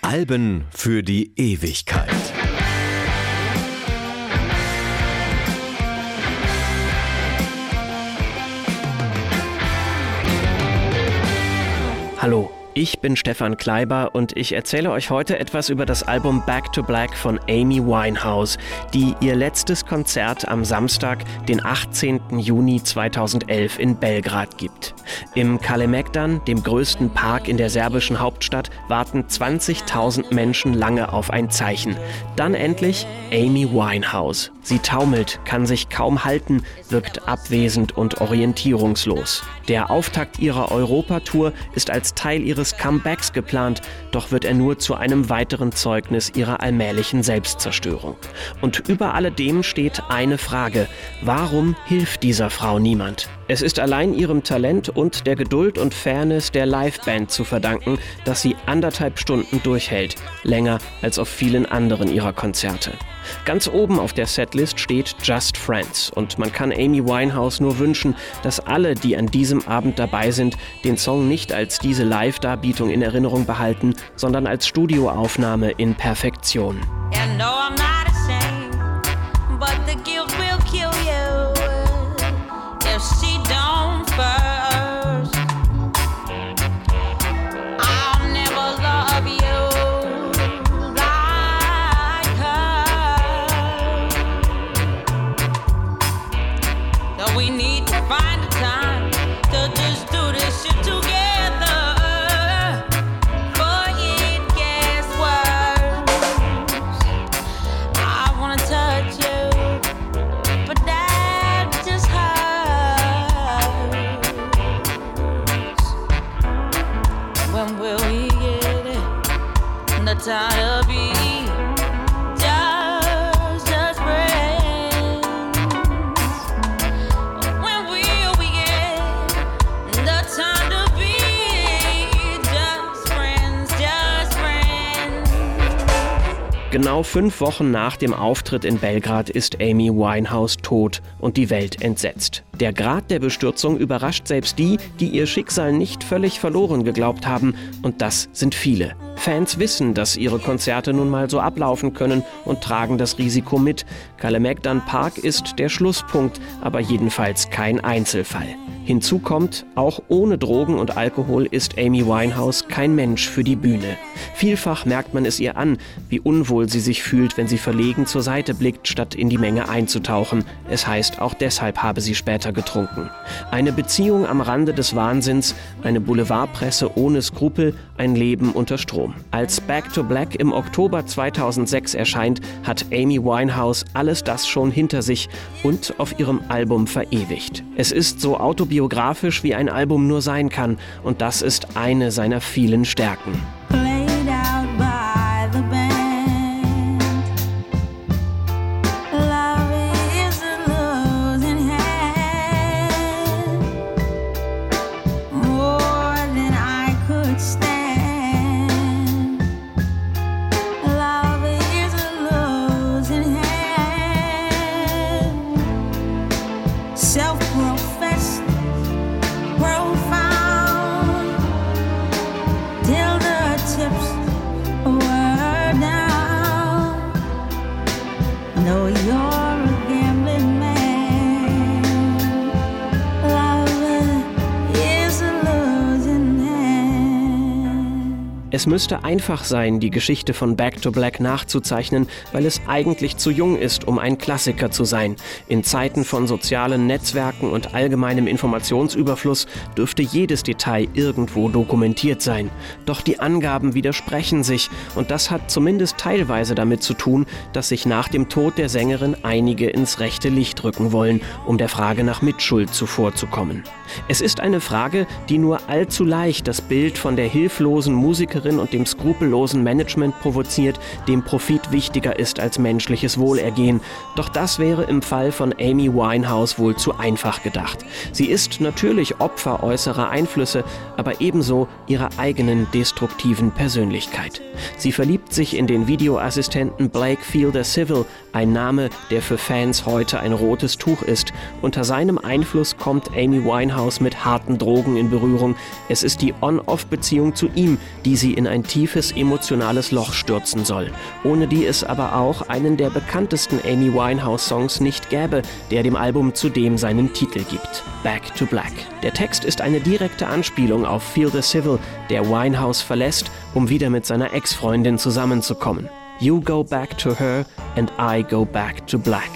Alben für die Ewigkeit. Hallo, ich bin Stefan Kleiber und ich erzähle euch heute etwas über das Album Back to Black von Amy Winehouse, die ihr letztes Konzert am Samstag, den 18. Juni 2011 in Belgrad gibt. Im Kalemegdan, dem größten Park in der serbischen Hauptstadt, warten 20.000 Menschen lange auf ein Zeichen. Dann endlich Amy Winehouse. Sie taumelt, kann sich kaum halten, wirkt abwesend und orientierungslos. Der Auftakt ihrer Europatour ist als Teil ihres Comebacks geplant, doch wird er nur zu einem weiteren Zeugnis ihrer allmählichen Selbstzerstörung. Und über alledem steht eine Frage. Warum hilft dieser Frau niemand? Es ist allein ihrem Talent und der Geduld und Fairness der Liveband zu verdanken, dass sie anderthalb Stunden durchhält, länger als auf vielen anderen ihrer Konzerte. Ganz oben auf der Setlist steht Just Friends und man kann Amy Winehouse nur wünschen, dass alle, die an diesem Abend dabei sind, den Song nicht als diese Live-Darbietung in Erinnerung behalten, sondern als Studioaufnahme in Perfektion. Yeah, Genau fünf Wochen nach dem Auftritt in Belgrad ist Amy Winehouse tot und die Welt entsetzt. Der Grad der Bestürzung überrascht selbst die, die ihr Schicksal nicht völlig verloren geglaubt haben, und das sind viele. Fans wissen, dass ihre Konzerte nun mal so ablaufen können und tragen das Risiko mit. Kalemegdan Park ist der Schlusspunkt, aber jedenfalls kein Einzelfall. Hinzu kommt, auch ohne Drogen und Alkohol ist Amy Winehouse kein Mensch für die Bühne. Vielfach merkt man es ihr an, wie unwohl sie sich fühlt, wenn sie verlegen zur Seite blickt, statt in die Menge einzutauchen. Es heißt, auch deshalb habe sie später getrunken. Eine Beziehung am Rande des Wahnsinns, eine Boulevardpresse ohne Skrupel, ein Leben unter Strom. Als Back to Black im Oktober 2006 erscheint, hat Amy Winehouse alles das schon hinter sich und auf ihrem Album verewigt. Es ist so autobiografisch biografisch wie ein Album nur sein kann, und das ist eine seiner vielen Stärken. Es müsste einfach sein, die Geschichte von Back to Black nachzuzeichnen, weil es eigentlich zu jung ist, um ein Klassiker zu sein. In Zeiten von sozialen Netzwerken und allgemeinem Informationsüberfluss dürfte jedes Detail irgendwo dokumentiert sein. Doch die Angaben widersprechen sich und das hat zumindest teilweise damit zu tun, dass sich nach dem Tod der Sängerin einige ins rechte Licht rücken wollen, um der Frage nach Mitschuld zuvorzukommen. Es ist eine Frage, die nur allzu leicht das Bild von der hilflosen Musikerin Songwriterin und dem skrupellosen Management provoziert, dem Profit wichtiger ist als menschliches Wohlergehen. Doch das wäre im Fall von Amy Winehouse wohl zu einfach gedacht. Sie ist natürlich Opfer äußerer Einflüsse, aber ebenso ihrer eigenen destruktiven Persönlichkeit. Sie verliebt sich in den Videoassistenten Blake Fielder Civil, ein Name, der für Fans heute ein rotes Tuch ist. Unter seinem Einfluss kommt Amy Winehouse mit harten Drogen in Berührung. Es ist die On-Off-Beziehung zu ihm, die sie in ein tiefes emotionales Loch stürzen soll. Ohne die es aber auch einen der bekanntesten Amy Winehouse-Songs nicht gäbe, der dem Album zudem seinen Titel gibt. Back to Black. Der Text ist eine direkte Anspielung auf Feel the Civil, der Winehouse verlässt, um wieder mit seiner Ex-Freundin zusammenzukommen. You go back to her and I go back to black.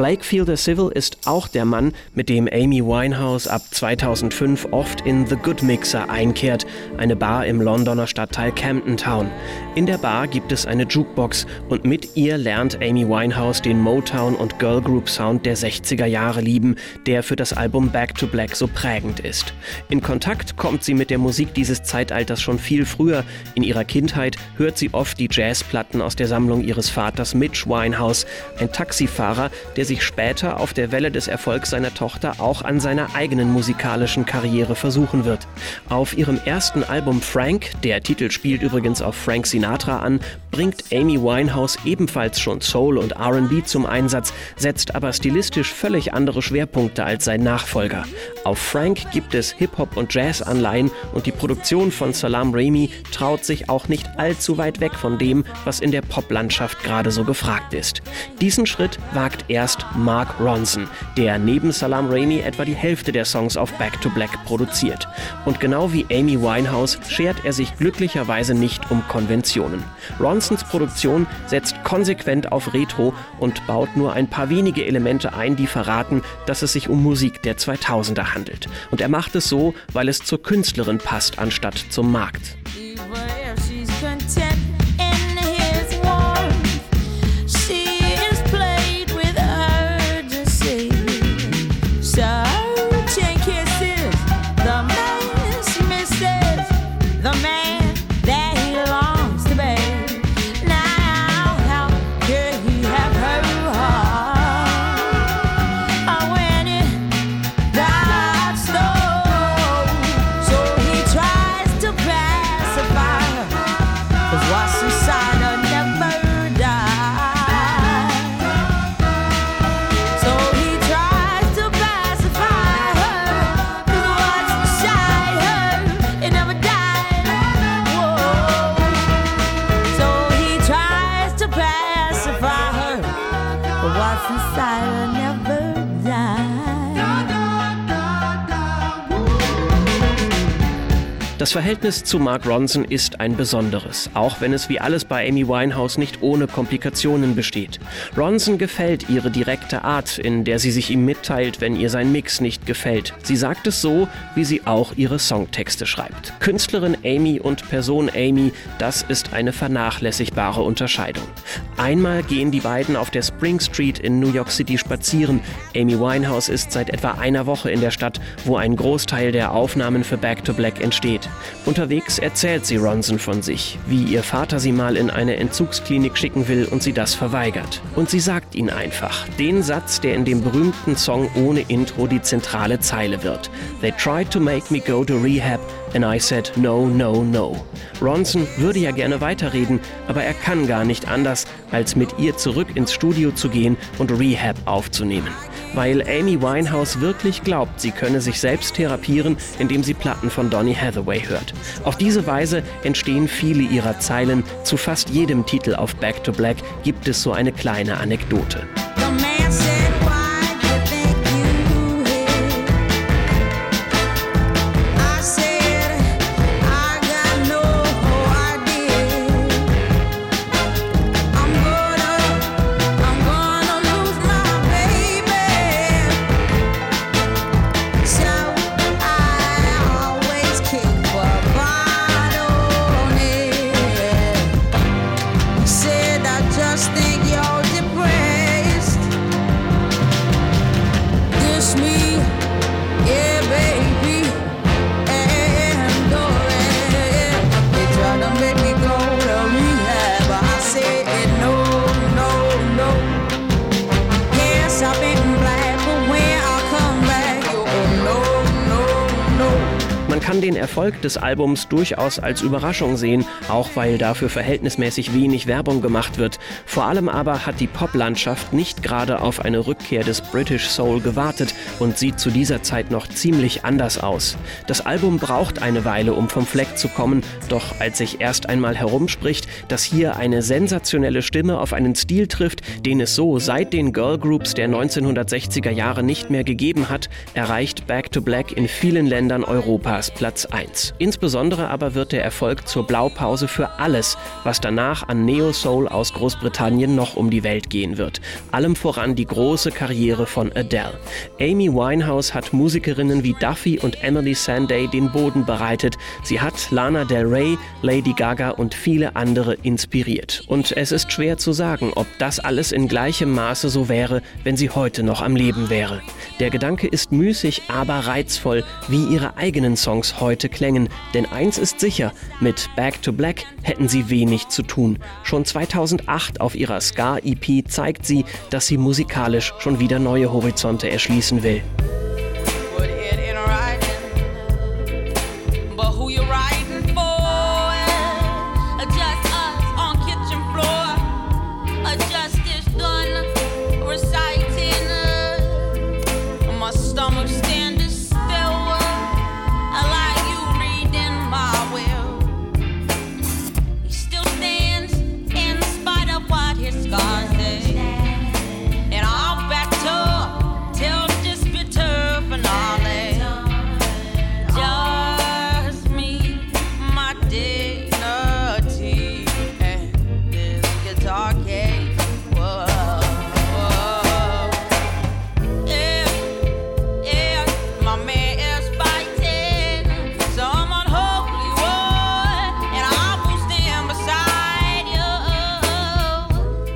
Blake Fielder Civil ist auch der Mann, mit dem Amy Winehouse ab 2005 oft in The Good Mixer einkehrt, eine Bar im Londoner Stadtteil Camden Town. In der Bar gibt es eine Jukebox und mit ihr lernt Amy Winehouse den Motown und Girl Group Sound der 60er Jahre lieben, der für das Album Back to Black so prägend ist. In Kontakt kommt sie mit der Musik dieses Zeitalters schon viel früher. In ihrer Kindheit hört sie oft die Jazzplatten aus der Sammlung ihres Vaters Mitch Winehouse, ein Taxifahrer, der sich später auf der Welle des Erfolgs seiner Tochter auch an seiner eigenen musikalischen Karriere versuchen wird. Auf ihrem ersten Album Frank, der Titel spielt übrigens auf Frank Sinatra an, bringt Amy Winehouse ebenfalls schon Soul und RB zum Einsatz, setzt aber stilistisch völlig andere Schwerpunkte als sein Nachfolger. Auf Frank gibt es Hip-Hop und Jazz-Anleihen und die Produktion von Salam Raimi traut sich auch nicht allzu weit weg von dem, was in der Poplandschaft gerade so gefragt ist. Diesen Schritt wagt erst Mark Ronson, der neben Salam Raimi etwa die Hälfte der Songs auf Back to Black produziert. Und genau wie Amy Winehouse schert er sich glücklicherweise nicht um Konventionen. Ronsons Produktion setzt konsequent auf Retro und baut nur ein paar wenige Elemente ein, die verraten, dass es sich um Musik der 2000er handelt. Und er macht es so, weil es zur Künstlerin passt, anstatt zum Markt. Das Verhältnis zu Mark Ronson ist ein besonderes, auch wenn es wie alles bei Amy Winehouse nicht ohne Komplikationen besteht. Ronson gefällt ihre direkte Art, in der sie sich ihm mitteilt, wenn ihr sein Mix nicht gefällt. Sie sagt es so, wie sie auch ihre Songtexte schreibt. Künstlerin Amy und Person Amy, das ist eine vernachlässigbare Unterscheidung. Einmal gehen die beiden auf der Spring Street in New York City spazieren. Amy Winehouse ist seit etwa einer Woche in der Stadt, wo ein Großteil der Aufnahmen für Back to Black entsteht. Unterwegs erzählt sie Ronson von sich, wie ihr Vater sie mal in eine Entzugsklinik schicken will und sie das verweigert. Und sie sagt ihn einfach, den Satz, der in dem berühmten Song ohne Intro die zentrale Zeile wird. They tried to make me go to rehab And I said no, no, no. Ronson würde ja gerne weiterreden, aber er kann gar nicht anders, als mit ihr zurück ins Studio zu gehen und Rehab aufzunehmen weil Amy Winehouse wirklich glaubt, sie könne sich selbst therapieren, indem sie Platten von Donny Hathaway hört. Auf diese Weise entstehen viele ihrer Zeilen. Zu fast jedem Titel auf Back to Black gibt es so eine kleine Anekdote. Kann den Erfolg des Albums durchaus als Überraschung sehen, auch weil dafür verhältnismäßig wenig Werbung gemacht wird. Vor allem aber hat die Poplandschaft nicht gerade auf eine Rückkehr des British Soul gewartet und sieht zu dieser Zeit noch ziemlich anders aus. Das Album braucht eine Weile, um vom Fleck zu kommen, doch als sich erst einmal herumspricht, dass hier eine sensationelle Stimme auf einen Stil trifft, den es so seit den Girl Groups der 1960er Jahre nicht mehr gegeben hat, erreicht Back to Black in vielen Ländern Europas Platz 1. Insbesondere aber wird der Erfolg zur Blaupause für alles, was danach an Neo Soul aus Großbritannien noch um die Welt gehen wird. Allem voran die große Karriere von Adele. Amy Winehouse hat Musikerinnen wie Duffy und Emily Sandé den Boden bereitet. Sie hat Lana Del Rey, Lady Gaga und viele andere inspiriert. Und es ist schwer zu sagen, ob das alles in gleichem Maße so wäre, wenn sie heute noch am Leben wäre. Der Gedanke ist müßig, aber reizvoll, wie ihre eigenen Songs heute klängen. Denn eins ist sicher, mit Back to Black hätten sie wenig zu tun. Schon 2008 auf ihrer Ska-EP zeigt sie, dass sie musikalisch schon wieder neue Horizonte erschließen will.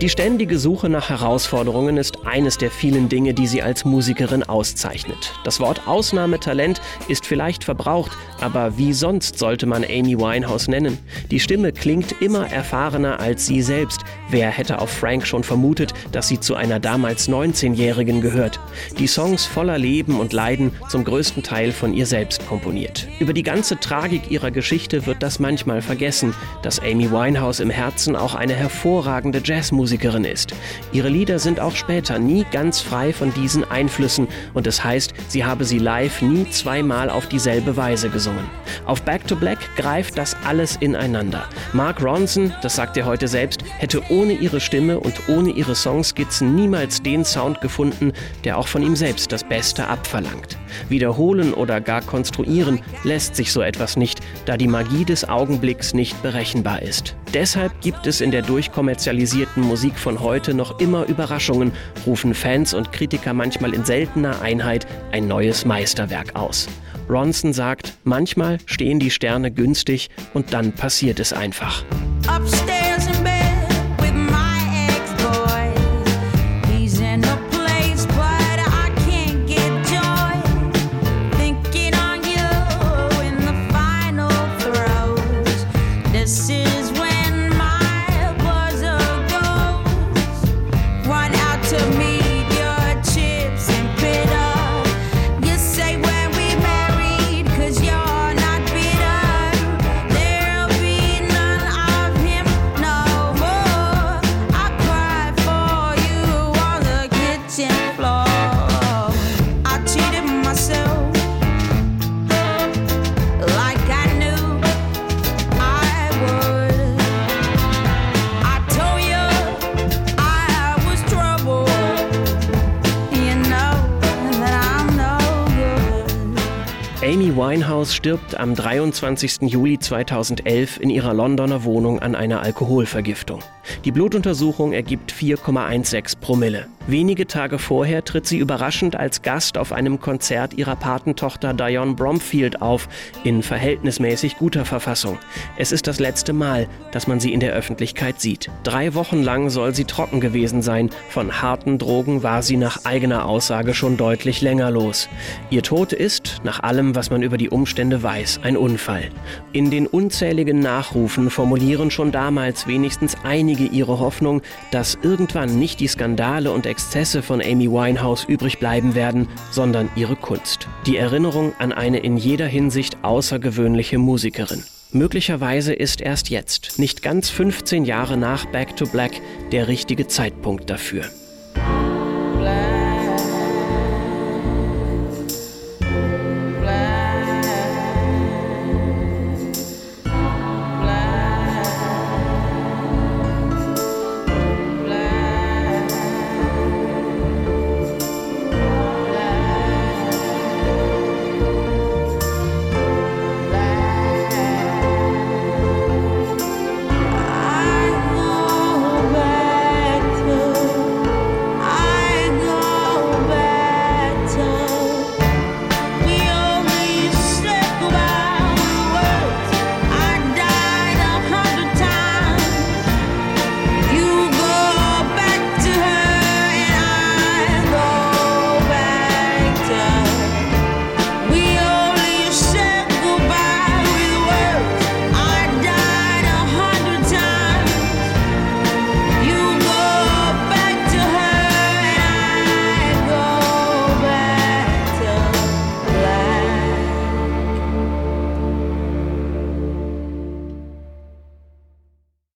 Die ständige Suche nach Herausforderungen ist eines der vielen Dinge, die sie als Musikerin auszeichnet. Das Wort Ausnahmetalent ist vielleicht verbraucht, aber wie sonst sollte man Amy Winehouse nennen? Die Stimme klingt immer erfahrener als sie selbst. Wer hätte auf Frank schon vermutet, dass sie zu einer damals 19-Jährigen gehört? Die Songs voller Leben und Leiden zum größten Teil von ihr selbst komponiert. Über die ganze Tragik ihrer Geschichte wird das manchmal vergessen, dass Amy Winehouse im Herzen auch eine hervorragende Jazzmusikerin Musikerin ist. Ihre Lieder sind auch später nie ganz frei von diesen Einflüssen und es das heißt, sie habe sie live nie zweimal auf dieselbe Weise gesungen. Auf Back to Black greift das alles ineinander. Mark Ronson, das sagt er heute selbst, hätte ohne ihre Stimme und ohne ihre Songskizzen niemals den Sound gefunden, der auch von ihm selbst das Beste abverlangt. Wiederholen oder gar konstruieren lässt sich so etwas nicht, da die Magie des Augenblicks nicht berechenbar ist. Deshalb gibt es in der durchkommerzialisierten Musik von heute noch immer Überraschungen, rufen Fans und Kritiker manchmal in seltener Einheit ein neues Meisterwerk aus. Ronson sagt, manchmal stehen die Sterne günstig und dann passiert es einfach. Amy Winehouse stirbt am 23. Juli 2011 in ihrer Londoner Wohnung an einer Alkoholvergiftung. Die Blutuntersuchung ergibt 4,16 Promille. Wenige Tage vorher tritt sie überraschend als Gast auf einem Konzert ihrer Patentochter Dionne Bromfield auf, in verhältnismäßig guter Verfassung. Es ist das letzte Mal, dass man sie in der Öffentlichkeit sieht. Drei Wochen lang soll sie trocken gewesen sein. Von harten Drogen war sie nach eigener Aussage schon deutlich länger los. Ihr Tod ist, nach allem, was man über die Umstände weiß, ein Unfall. In den unzähligen Nachrufen formulieren schon damals wenigstens einige ihre Hoffnung, dass irgendwann nicht die Skandale und Exzesse von Amy Winehouse übrig bleiben werden, sondern ihre Kunst. Die Erinnerung an eine in jeder Hinsicht außergewöhnliche Musikerin. Möglicherweise ist erst jetzt, nicht ganz 15 Jahre nach Back to Black, der richtige Zeitpunkt dafür.